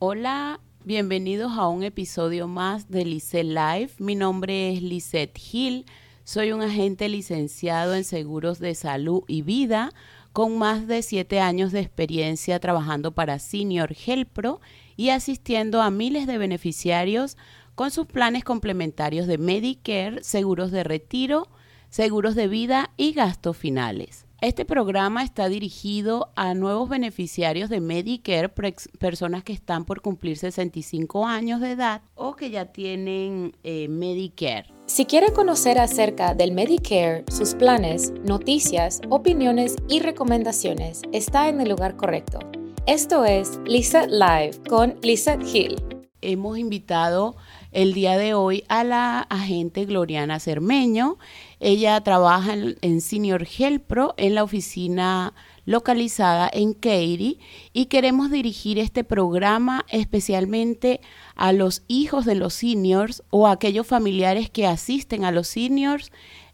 Hola, bienvenidos a un episodio más de Lice Live. Mi nombre es Lisette Hill. Soy un agente licenciado en seguros de salud y vida con más de siete años de experiencia trabajando para Senior Pro y asistiendo a miles de beneficiarios con sus planes complementarios de Medicare, seguros de retiro, seguros de vida y gastos finales. Este programa está dirigido a nuevos beneficiarios de Medicare, personas que están por cumplir 65 años de edad o que ya tienen eh, Medicare. Si quiere conocer acerca del Medicare, sus planes, noticias, opiniones y recomendaciones, está en el lugar correcto. Esto es Lisa Live con Lisa Hill. Hemos invitado el día de hoy a la agente Gloriana Cermeño. Ella trabaja en, Senior Health Pro en la oficina localizada en Katy y queremos dirigir este programa especialmente a los hijos de los seniors o a aquellos familiares que asisten a los seniors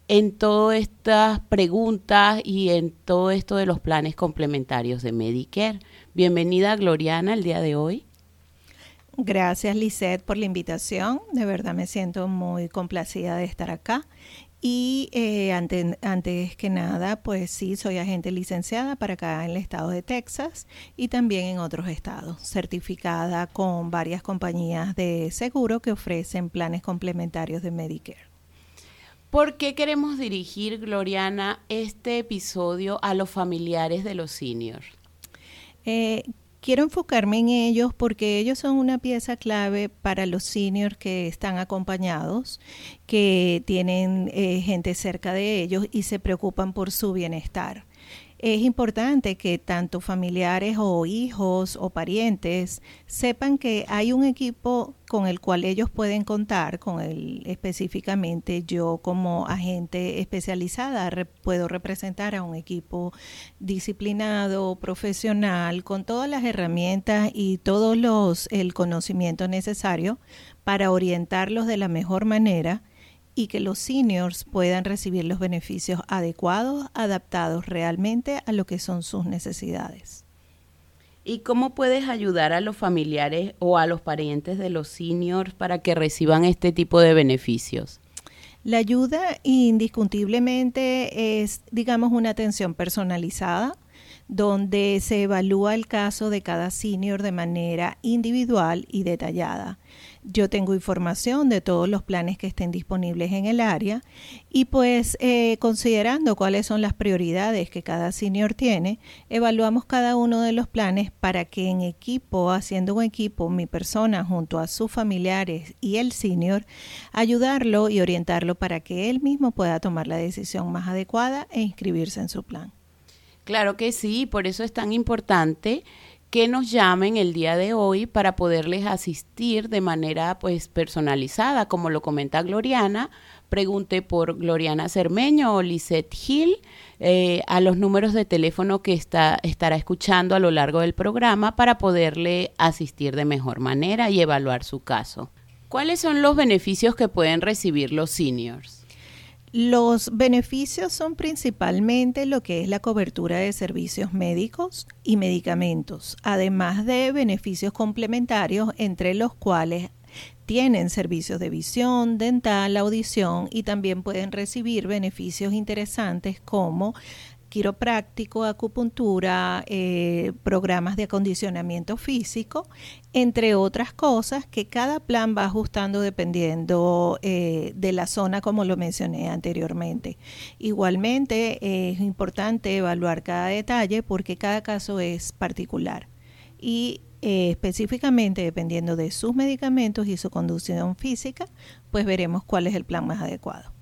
en todas estas preguntas y en todo esto de los planes complementarios de Medicare. Bienvenida Gloriana el día de hoy. Gracias Lisette por la invitación. De verdad me siento muy complacida de estar acá. Y eh, antes que nada, pues sí, soy agente licenciada para acá en el estado de Texas y también en otros estados, certificada con varias compañías de seguro que ofrecen planes complementarios de Medicare. ¿Por qué queremos dirigir, Gloriana, este episodio a los familiares de los seniors? Eh, quiero enfocarme en ellos porque ellos son una pieza clave para los seniors que están acompañados, que tienen eh, gente cerca de ellos y se preocupan por su bienestar es importante que tanto familiares o hijos o parientes sepan que hay un equipo con el cual ellos pueden contar, con el específicamente yo como agente especializada puedo representar a un equipo disciplinado, profesional, con todas las herramientas y todos los el conocimiento necesario para orientarlos de la mejor manera y que los seniors puedan recibir los beneficios adecuados, adaptados realmente a lo que son sus necesidades. ¿Y cómo puedes ayudar a los familiares o a los parientes de los seniors para que reciban este tipo de beneficios? La ayuda indiscutiblemente es, digamos, una atención personalizada donde se evalúa el caso de cada senior de manera individual y detallada. Yo tengo información de todos los planes que estén disponibles en el área y pues eh, considerando cuáles son las prioridades que cada senior tiene, evaluamos cada uno de los planes para que en equipo, haciendo un equipo, mi persona junto a sus familiares y el senior, ayudarlo y orientarlo para que él mismo pueda tomar la decisión más adecuada e inscribirse en su plan. Claro que sí, por eso es tan importante que nos llamen el día de hoy para poderles asistir de manera pues personalizada, como lo comenta Gloriana. Pregunte por Gloriana Cermeño o Lisette Hill eh, a los números de teléfono que está, estará escuchando a lo largo del programa para poderle asistir de mejor manera y evaluar su caso. ¿Cuáles son los beneficios que pueden recibir los seniors? Los beneficios son principalmente lo que es la cobertura de servicios médicos y medicamentos, además de beneficios complementarios entre los cuales tienen servicios de visión, dental, audición y también pueden recibir beneficios interesantes como quiropráctico, acupuntura, eh, programas de acondicionamiento físico, entre otras cosas que cada plan va ajustando dependiendo eh, de la zona, como lo mencioné anteriormente. Igualmente es importante evaluar cada detalle porque cada caso es particular y eh, específicamente dependiendo de sus medicamentos y su conducción física, pues veremos cuál es el plan más adecuado.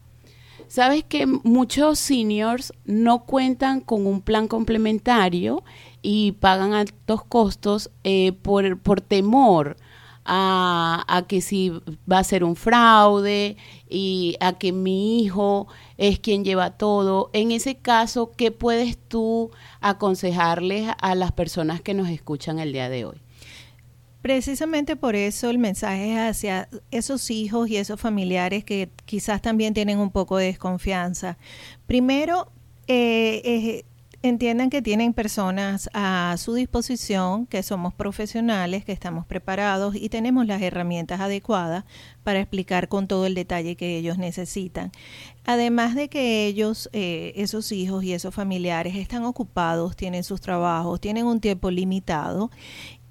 Sabes que muchos seniors no cuentan con un plan complementario y pagan altos costos eh, por, por temor a, a, que si va a ser un fraude y a que mi hijo es quien lleva todo. En ese caso, ¿qué puedes tú aconsejarles a las personas que nos escuchan el día de hoy? Precisamente por eso el mensaje es hacia esos hijos y esos familiares que quizás también tienen un poco de desconfianza. Primero, eh, entiendan que tienen personas a su disposición, que somos profesionales, que estamos preparados y tenemos las herramientas adecuadas para explicar con todo el detalle que ellos necesitan. Además de que ellos, eh, esos hijos y esos familiares están ocupados, tienen sus trabajos, tienen un tiempo limitado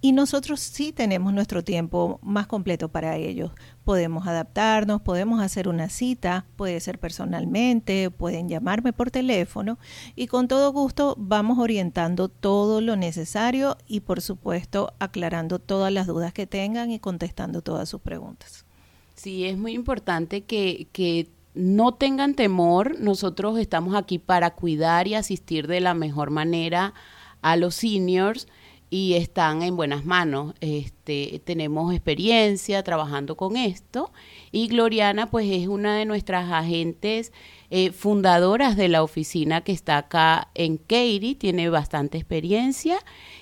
y nosotros sí tenemos nuestro tiempo más completo para ellos. Podemos adaptarnos, podemos hacer una cita, puede ser personalmente, pueden llamarme por teléfono y con todo gusto vamos orientando todo lo necesario y por supuesto aclarando todas las dudas que tengan y contestando todas sus preguntas. Sí, es muy importante que, que no tengan temor. Nosotros estamos aquí para cuidar y asistir de la mejor manera a los seniors y están en buenas manos. Este, tenemos experiencia trabajando con esto y Gloriana pues es una de nuestras agentes eh, fundadoras de la oficina que está acá en Katy, tiene bastante experiencia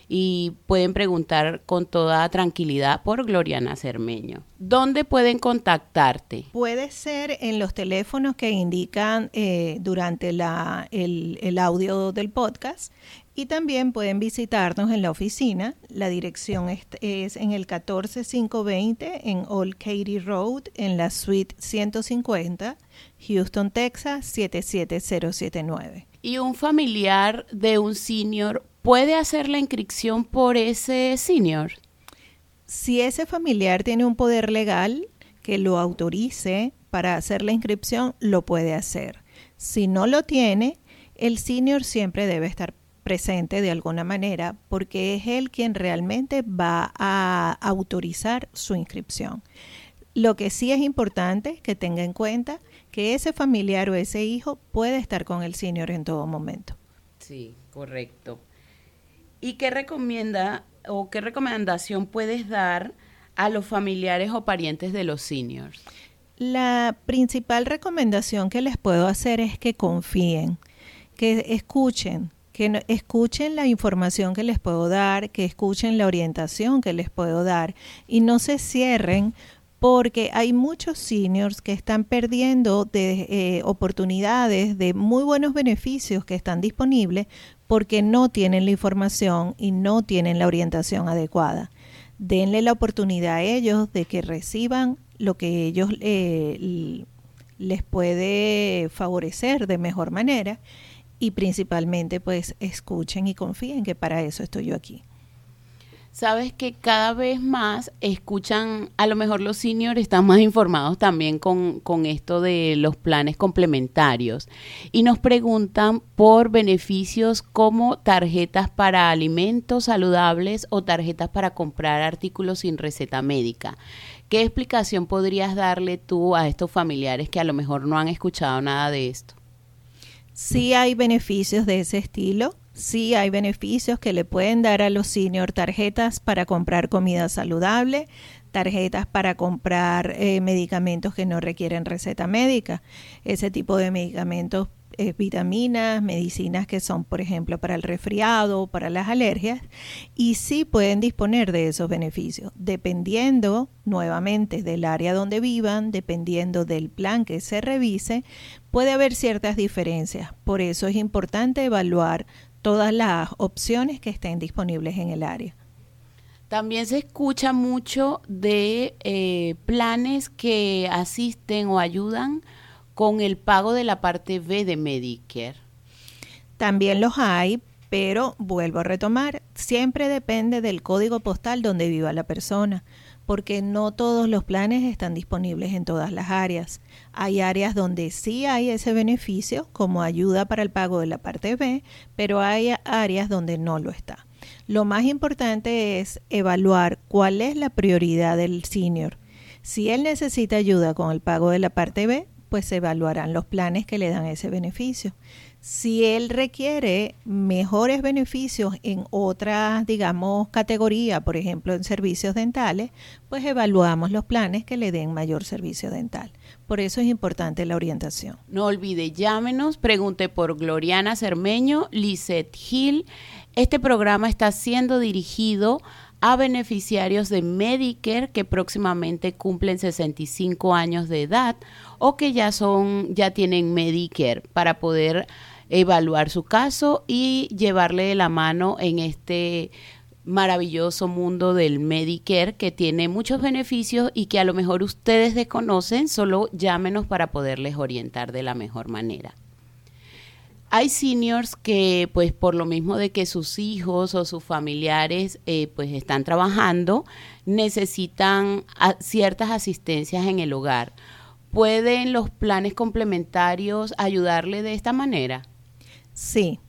y pueden preguntar con toda tranquilidad por Gloriana Cermeño. ¿Dónde pueden contactarte? Puede ser en los teléfonos que indican eh, durante la, el, el audio del podcast y también pueden visitarnos en la oficina. La dirección es, en el 14520 en Old Katy Road, en la suite 150, Houston, Texas 77079. ¿Y un familiar de un senior puede hacer la inscripción por ese senior? Si ese familiar tiene un poder legal que lo autorice para hacer la inscripción, lo puede hacer. Si no lo tiene, el senior siempre debe estar presente de alguna manera porque es él quien realmente va a autorizar su inscripción. Lo que sí es importante que tenga en cuenta que ese familiar o ese hijo puede estar con el senior en todo momento. Sí, correcto. ¿Y qué recomienda o qué recomendación puedes dar a los familiares o parientes de los seniors? La principal recomendación que les puedo hacer es que confíen, que escuchen, que escuchen la información que les puedo dar, que escuchen la orientación que les puedo dar y no se cierren porque hay muchos seniors que están perdiendo de, eh, oportunidades de muy buenos beneficios que están disponibles porque no tienen la información y no tienen la orientación adecuada. Denle la oportunidad a ellos de que reciban lo que ellos eh, les puede favorecer de mejor manera y principalmente pues escuchen y confíen que para eso estoy yo aquí. Sabes que cada vez más escuchan, a lo mejor los seniors están más informados también con, con esto de los planes complementarios y nos preguntan por beneficios como tarjetas para alimentos saludables o tarjetas para comprar artículos sin receta médica. ¿Qué explicación podrías darle tú a estos familiares que a lo mejor no han escuchado nada de esto? Sí hay beneficios de ese estilo, sí hay beneficios que le pueden dar a los senior tarjetas para comprar comida saludable, tarjetas para comprar eh, medicamentos que no requieren receta médica. Ese tipo de medicamentos eh, vitaminas, medicinas que son, por ejemplo, para el resfriado, para las alergias, y sí pueden disponer de esos beneficios, dependiendo nuevamente del área donde vivan, dependiendo del plan que se revise, puede haber ciertas diferencias. Por eso es importante evaluar todas las opciones que estén disponibles en el área. También se escucha mucho de eh, planes que asisten o ayudan con el pago de la parte B de Medicare? También los hay, pero vuelvo a retomar, siempre depende del código postal donde viva la persona, porque no todos los planes están disponibles en todas las áreas. Hay áreas donde sí hay ese beneficio como ayuda para el pago de la parte B, pero hay áreas donde no lo está. Lo más importante es evaluar cuál es la prioridad del senior. Si él necesita ayuda con el pago de la parte B, pues se evaluarán los planes que le dan ese beneficio. Si él requiere mejores beneficios en otras, digamos, categorías, por ejemplo, en servicios dentales, pues evaluamos los planes que le den mayor servicio dental. Por eso es importante la orientación. No olvide, llámenos, pregunte por Gloriana Cermeño, Lisette Hill. Este programa está siendo dirigido a beneficiarios de Medicare que próximamente cumplen 65 años de edad o que ya son ya tienen Medicare para poder evaluar su caso y llevarle de la mano en este maravilloso mundo del Medicare que tiene muchos beneficios y que a lo mejor ustedes desconocen, solo llámenos para poderles orientar de la mejor manera. Hay seniors que, pues por lo mismo de que sus hijos o sus familiares eh, pues están trabajando, necesitan ciertas asistencias en el hogar. ¿Pueden los planes complementarios ayudarle de esta manera? Sí,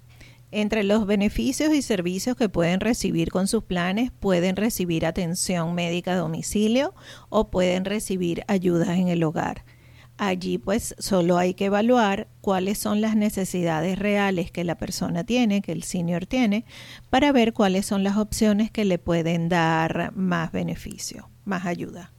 entre los beneficios y servicios que pueden recibir con sus planes, pueden recibir atención médica a domicilio o pueden recibir ayudas en el hogar. Allí pues solo hay que evaluar cuáles son las necesidades reales que la persona tiene, que el senior tiene, para ver cuáles son las opciones que le pueden dar más beneficio, más ayuda.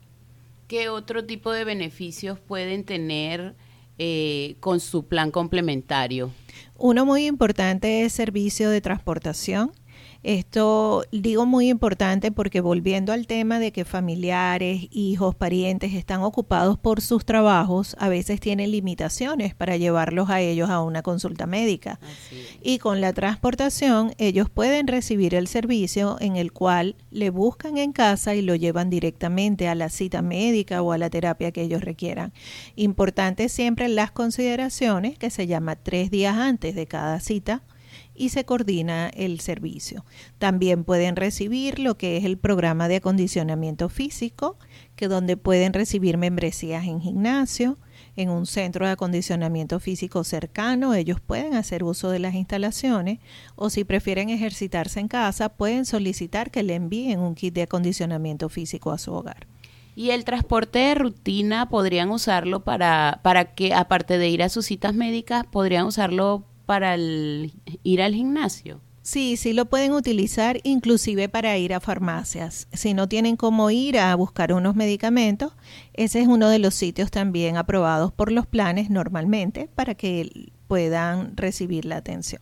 ¿Qué otro tipo de beneficios pueden tener eh, con su plan complementario? Uno muy importante es servicio de transportación esto digo muy importante porque volviendo al tema de que familiares, hijos, parientes están ocupados por sus trabajos, a veces tienen limitaciones para llevarlos a ellos a una consulta médica. Y con la transportación ellos pueden recibir el servicio en el cual le buscan en casa y lo llevan directamente a la cita médica o a la terapia que ellos requieran. Importante siempre las consideraciones que se llama tres días antes de cada cita y se coordina el servicio. También pueden recibir lo que es el programa de acondicionamiento físico, que donde pueden recibir membresías en gimnasio, en un centro de acondicionamiento físico cercano, ellos pueden hacer uso de las instalaciones o si prefieren ejercitarse en casa, pueden solicitar que le envíen un kit de acondicionamiento físico a su hogar. Y el transporte de rutina podrían usarlo para, para que, aparte de ir a sus citas médicas, podrían usarlo para ir al gimnasio? Sí, sí lo pueden utilizar inclusive para ir a farmacias. Si no tienen cómo ir a buscar unos medicamentos, ese es uno de los sitios también aprobados por los planes normalmente para que puedan recibir la atención.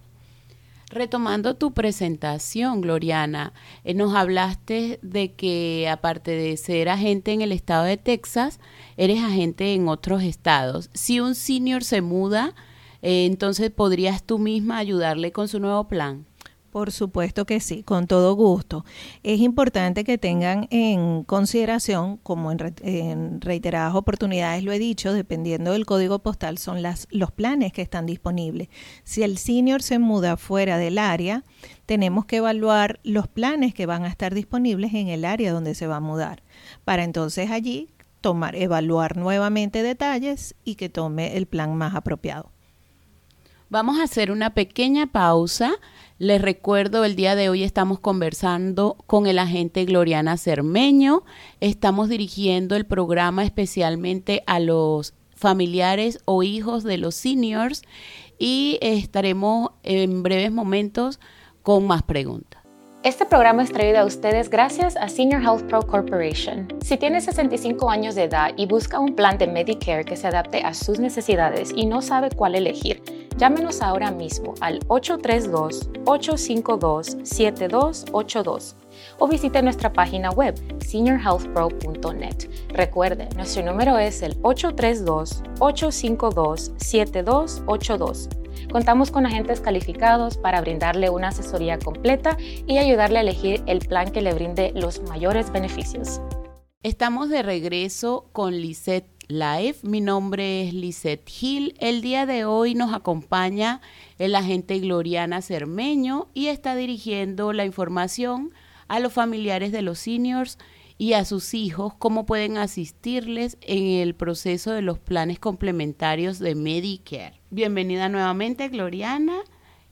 Retomando tu presentación, Gloriana, eh, nos hablaste de que aparte de ser agente en el estado de Texas, eres agente en otros estados. Si un senior se muda, eh, entonces, ¿podrías tú misma ayudarle con su nuevo plan? Por supuesto que sí, con todo gusto. Es importante que tengan en consideración, como en, reiteradas oportunidades lo he dicho, dependiendo del código postal son las, los planes que están disponibles. Si el senior se muda fuera del área, tenemos que evaluar los planes que van a estar disponibles en el área donde se va a mudar, para entonces allí tomar, evaluar nuevamente detalles y que tome el plan más apropiado. Vamos a hacer una pequeña pausa. Les recuerdo, el día de hoy estamos conversando con el agente Gloriana Cermeño. Estamos dirigiendo el programa especialmente a los familiares o hijos de los seniors y estaremos en breves momentos con más preguntas. Este programa es traído a ustedes gracias a Senior Health Pro Corporation. Si tiene 65 años de edad y busca un plan de Medicare que se adapte a sus necesidades y no sabe cuál elegir, llámenos ahora mismo al 832-852-7282 o visite nuestra página web seniorhealthpro.net. Recuerde, nuestro número es el 832-852-7282. Contamos con agentes calificados para brindarle una asesoría completa y ayudarle a elegir el plan que le brinde los mayores beneficios. Estamos de regreso con Lisette Live. Mi nombre es Lisette Hill. El día de hoy nos acompaña el agente Gloriana Cermeño y está dirigiendo la información a los familiares de los seniors y a sus hijos cómo pueden asistirles en el proceso de los planes complementarios de Medicare. Bienvenida nuevamente, Gloriana.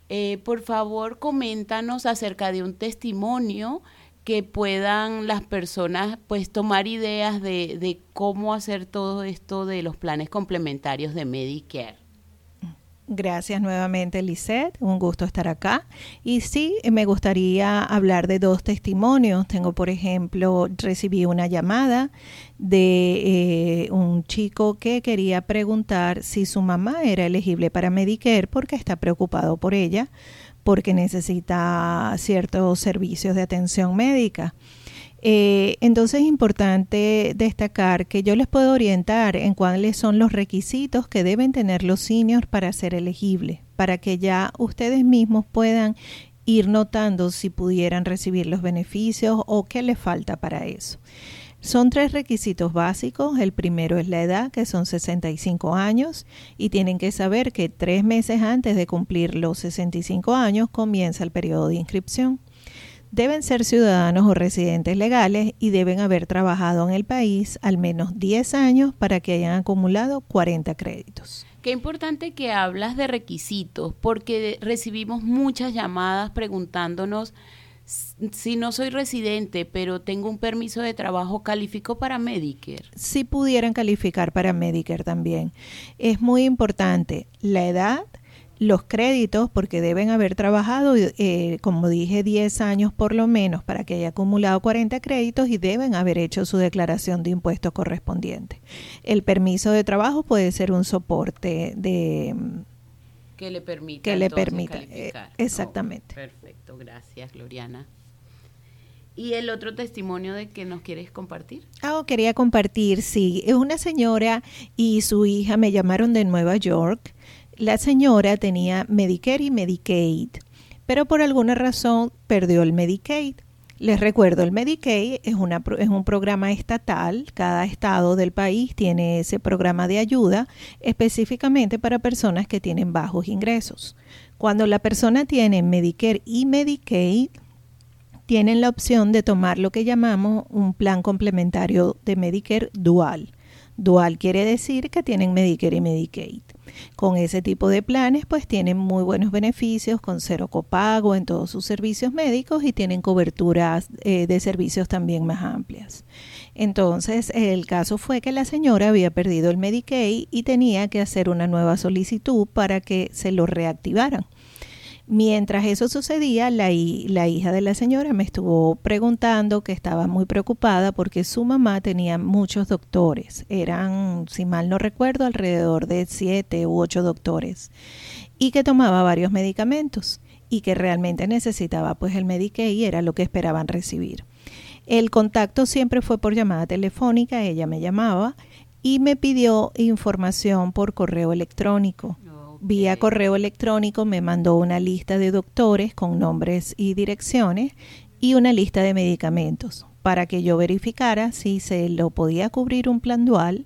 Eh, por favor, coméntanos acerca de un testimonio que puedan las personas pues tomar ideas de, de cómo hacer todo esto de los planes complementarios de Medicare. Gracias nuevamente, Lisette. Un gusto estar acá. Y sí, me gustaría hablar de dos testimonios. Tengo, por ejemplo, recibí una llamada de eh, un chico que quería preguntar si su mamá era elegible para Medicare porque está preocupado por ella, porque necesita ciertos servicios de atención médica. Eh, entonces es importante destacar que yo les puedo orientar en cuáles son los requisitos que deben tener los seniors para ser elegibles, para que ya ustedes mismos puedan ir notando si pudieran recibir los beneficios o qué les falta para eso. Son tres requisitos básicos. El primero es la edad, que son 65 años, y tienen que saber que tres meses antes de cumplir los 65 años comienza el periodo de inscripción. Deben ser ciudadanos o residentes legales y deben haber trabajado en el país al menos 10 años para que hayan acumulado 40 créditos. Qué importante que hablas de requisitos, porque recibimos muchas llamadas preguntándonos si no soy residente, pero tengo un permiso de trabajo, ¿califico para Medicare? Si pudieran calificar para Medicare también. Es muy importante la edad, los créditos, porque deben haber trabajado, eh, como dije, 10 años por lo menos para que haya acumulado 40 créditos y deben haber hecho su declaración de impuestos correspondiente. El permiso de trabajo puede ser un soporte de que le permita que le permita eh, exactamente. Perfecto gracias Gloriana. Y el otro testimonio de que nos quieres compartir ah quería compartir sí. Es una señora y su hija me llamaron de Nueva York la señora tenía Medicare y Medicaid pero por alguna razón perdió el Medicaid les recuerdo, el Medicaid es, una, es un programa estatal, cada estado del país tiene ese programa de ayuda específicamente para personas que tienen bajos ingresos. Cuando la persona tiene Medicare y Medicaid, tienen la opción de tomar lo que llamamos un plan complementario de Medicare dual. Dual quiere decir que tienen Medicare y Medicaid. Con ese tipo de planes, pues tienen muy buenos beneficios con cero copago en todos sus servicios médicos y tienen coberturas eh, de servicios también más amplias. Entonces, el caso fue que la señora había perdido el Medicaid y tenía que hacer una nueva solicitud para que se lo reactivaran. Mientras eso sucedía, la, hija de la señora me estuvo preguntando que estaba muy preocupada porque su mamá tenía muchos doctores. Eran, si mal no recuerdo, alrededor de siete u ocho doctores. Y que tomaba varios medicamentos y que realmente necesitaba pues el Medicaid y era lo que esperaban recibir. El contacto siempre fue por llamada telefónica, ella me llamaba y me pidió información por correo electrónico vía correo electrónico me mandó una lista de doctores con nombres y direcciones y una lista de medicamentos para que yo verificara si se lo podía cubrir un plan dual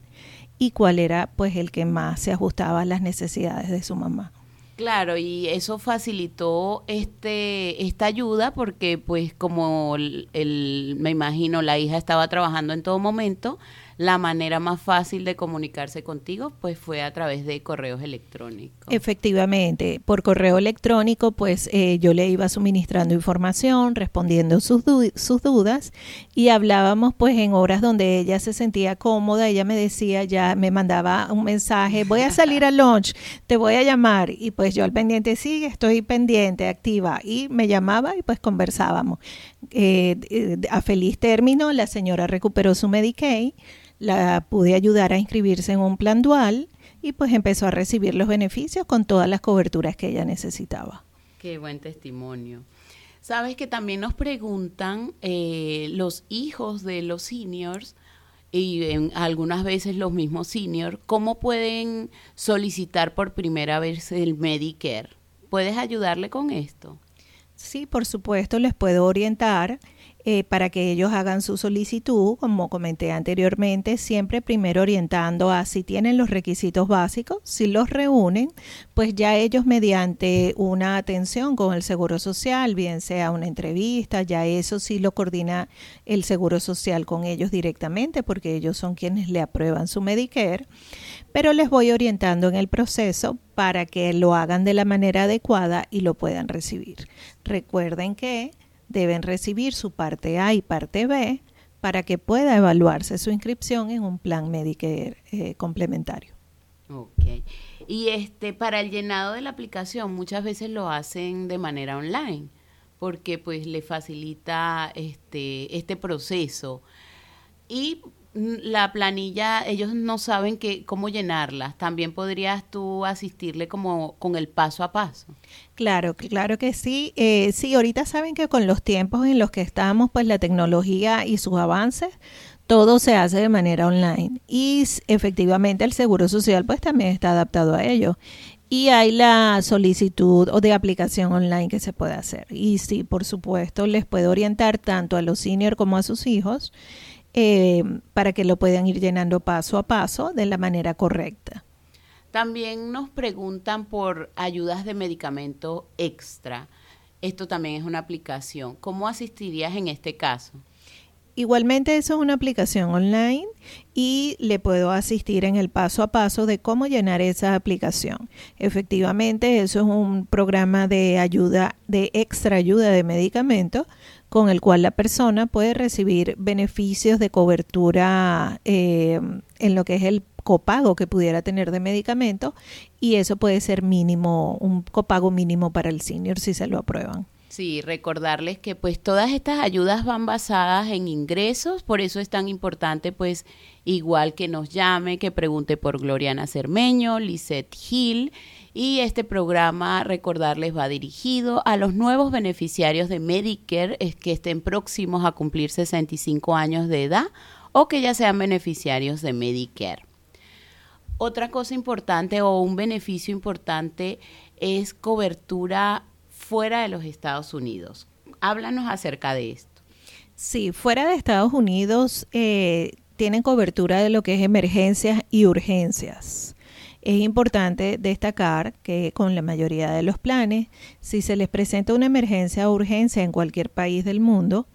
y cuál era pues el que más se ajustaba a las necesidades de su mamá. Claro, y eso facilitó este esta ayuda porque pues como el, me imagino la hija estaba trabajando en todo momento, la manera más fácil de comunicarse contigo pues fue a través de correos electrónicos. Efectivamente, por correo electrónico pues eh, yo le iba suministrando información, respondiendo sus, sus dudas y hablábamos pues en horas donde ella se sentía cómoda, ella me decía ya, me mandaba un mensaje, voy a salir al lunch, te voy a llamar y pues yo al pendiente sí, estoy pendiente, activa y me llamaba y pues conversábamos. Eh, eh, a feliz término, la señora recuperó su Medicaid la pude ayudar a inscribirse en un plan dual y pues empezó a recibir los beneficios con todas las coberturas que ella necesitaba. Qué buen testimonio. Sabes que también nos preguntan eh, los hijos de los seniors y algunas veces los mismos seniors, ¿cómo pueden solicitar por primera vez el Medicare? ¿Puedes ayudarle con esto? Sí, por supuesto, les puedo orientar. Eh, para que ellos hagan su solicitud, como comenté anteriormente, siempre primero orientando a si tienen los requisitos básicos, si los reúnen, pues ya ellos mediante una atención con el Seguro Social, bien sea una entrevista, ya eso sí lo coordina el Seguro Social con ellos directamente, porque ellos son quienes le aprueban su Medicare, pero les voy orientando en el proceso para que lo hagan de la manera adecuada y lo puedan recibir. Recuerden que deben recibir su parte A y parte B para que pueda evaluarse su inscripción en un plan Medicare eh, complementario. Ok. Y este, para el llenado de la aplicación muchas veces lo hacen de manera online porque pues le facilita este, este proceso. Y la planilla, ellos no saben que, cómo llenarla. También podrías tú asistirle como con el paso a paso. Claro, claro que sí. Eh, sí, ahorita saben que con los tiempos en los que estamos, pues la tecnología y sus avances, todo se hace de manera online. Y efectivamente el Seguro Social pues también está adaptado a ello. Y hay la solicitud o de aplicación online que se puede hacer. Y sí, por supuesto, les puede orientar tanto a los seniors como a sus hijos eh, para que lo puedan ir llenando paso a paso de la manera correcta. También nos preguntan por ayudas de medicamento extra. Esto también es una aplicación. ¿Cómo asistirías en este caso? Igualmente eso es una aplicación online y le puedo asistir en el paso a paso de cómo llenar esa aplicación. Efectivamente, eso es un programa de ayuda, de extra ayuda de medicamentos con el cual la persona puede recibir beneficios de cobertura eh, en lo que es el copago que pudiera tener de medicamentos y eso puede ser mínimo, un copago mínimo para el senior si se lo aprueban. Sí, recordarles que pues todas estas ayudas van basadas en ingresos, por eso es tan importante pues igual que nos llame, que pregunte por Gloriana Cermeño, Lisette Hill y este programa, recordarles, va dirigido a los nuevos beneficiarios de Medicare que estén próximos a cumplir 65 años de edad o que ya sean beneficiarios de Medicare. Otra cosa importante o un beneficio importante es cobertura fuera de los Estados Unidos. Háblanos acerca de esto. Sí, fuera de Estados Unidos eh, tienen cobertura de lo que es emergencias y urgencias. Es importante destacar que con la mayoría de los planes, si se les presenta una emergencia o urgencia en cualquier país del mundo,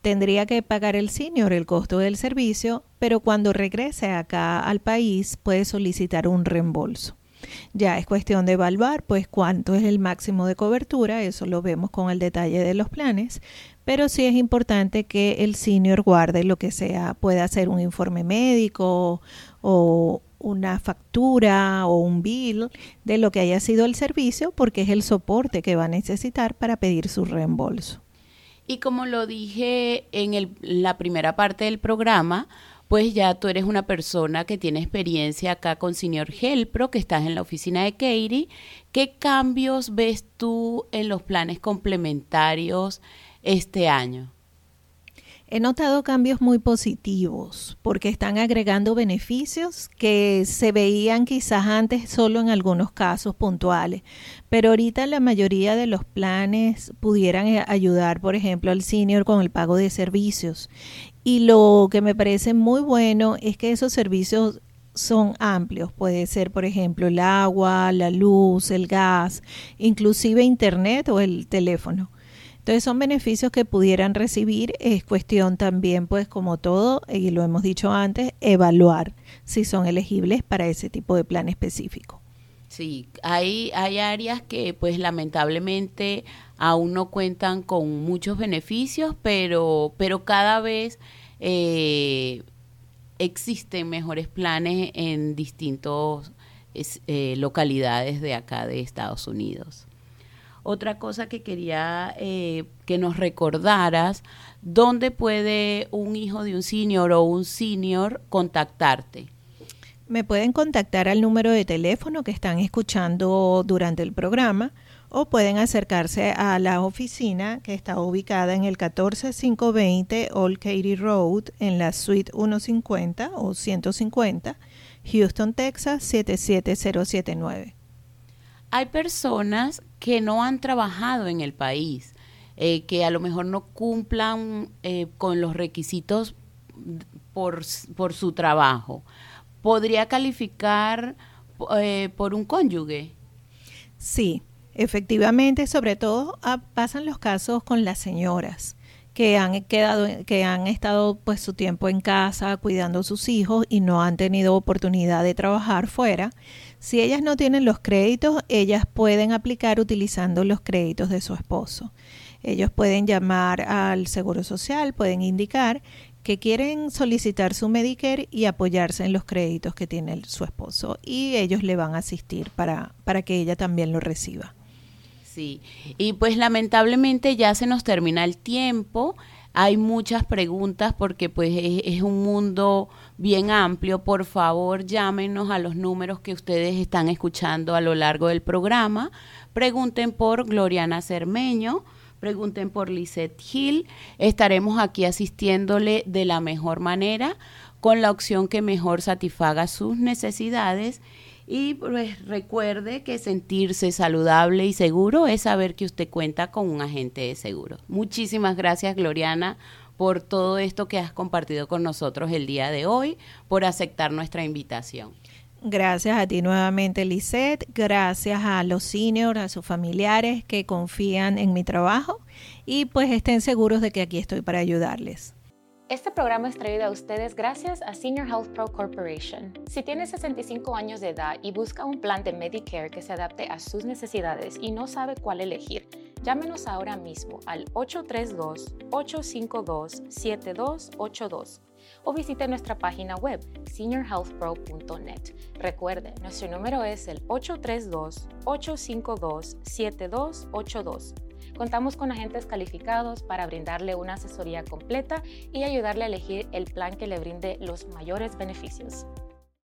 tendría que pagar el senior el costo del servicio, pero cuando regrese acá al país puede solicitar un reembolso. Ya es cuestión de evaluar pues cuánto es el máximo de cobertura, eso lo vemos con el detalle de los planes, pero sí es importante que el senior guarde lo que sea, puede hacer un informe médico o una factura o un bill de lo que haya sido el servicio porque es el soporte que va a necesitar para pedir su reembolso. Y como lo dije en la primera parte del programa, pues ya tú eres una persona que tiene experiencia acá con Senior Helpro, que estás en la oficina de Katie. ¿Qué cambios ves tú en los planes complementarios este año? He notado cambios muy positivos porque están agregando beneficios que se veían quizás antes solo en algunos casos puntuales, pero ahorita la mayoría de los planes pudieran eh, ayudar, por ejemplo, al senior con el pago de servicios. Y lo que me parece muy bueno es que esos servicios son amplios. Puede ser, por ejemplo, el agua, la luz, el gas, inclusive internet o el teléfono. Entonces son beneficios que pudieran recibir. Es cuestión también, pues como todo, y lo hemos dicho antes, evaluar si son elegibles para ese tipo de plan específico. Sí, hay, hay áreas que pues lamentablemente aún no cuentan con muchos beneficios, pero, pero cada vez eh, existen mejores planes en distintas eh, localidades de acá de Estados Unidos. Otra cosa que quería eh, que nos recordaras, ¿dónde puede un hijo de un senior o un senior contactarte? Me pueden contactar al número de teléfono que están escuchando durante el programa o pueden acercarse a la oficina que está ubicada en el 14520 Old Katy Road en la suite 150 o 150, Houston, Texas 77079 hay personas que no han trabajado en el país, eh, que a lo mejor no cumplan eh, con los requisitos por, por, su trabajo. ¿Podría calificar eh, por un cónyuge? Sí, efectivamente, sobre todo ah, pasan los casos con las señoras que han quedado que han estado pues su tiempo en casa cuidando a sus hijos y no han tenido oportunidad de trabajar fuera si ellas no tienen los créditos, ellas pueden aplicar utilizando los créditos de su esposo. Ellos pueden llamar al Seguro Social, pueden indicar que quieren solicitar su Medicare y apoyarse en los créditos que tiene su esposo y ellos le van a asistir para, para que ella también lo reciba. Sí, y pues lamentablemente ya se nos termina el tiempo. hay muchas preguntas porque pues es, un mundo bien amplio. Por favor, llámenos a los números que ustedes están escuchando a lo largo del programa. Pregunten por Gloriana Cermeño, pregunten por Lisette Hill. Estaremos aquí asistiéndole de la mejor manera con la opción que mejor satisfaga sus necesidades y pues recuerde que sentirse saludable y seguro es saber que usted cuenta con un agente de seguro. Muchísimas gracias, Gloriana, por todo esto que has compartido con nosotros el día de hoy, por aceptar nuestra invitación. Gracias a ti nuevamente, Lisette. Gracias a los seniors, a sus familiares que confían en mi trabajo y pues estén seguros de que aquí estoy para ayudarles. Este programa es traído a ustedes gracias a Senior Health Pro Corporation. Si tiene 65 años de edad y busca un plan de Medicare que se adapte a sus necesidades y no sabe cuál elegir, llámenos ahora mismo al 832-852-7282 o visite nuestra página web seniorhealthpro.net. Recuerde, nuestro número es el 832-852-7282. Contamos con agentes calificados para brindarle una asesoría completa y ayudarle a elegir el plan que le brinde los mayores beneficios.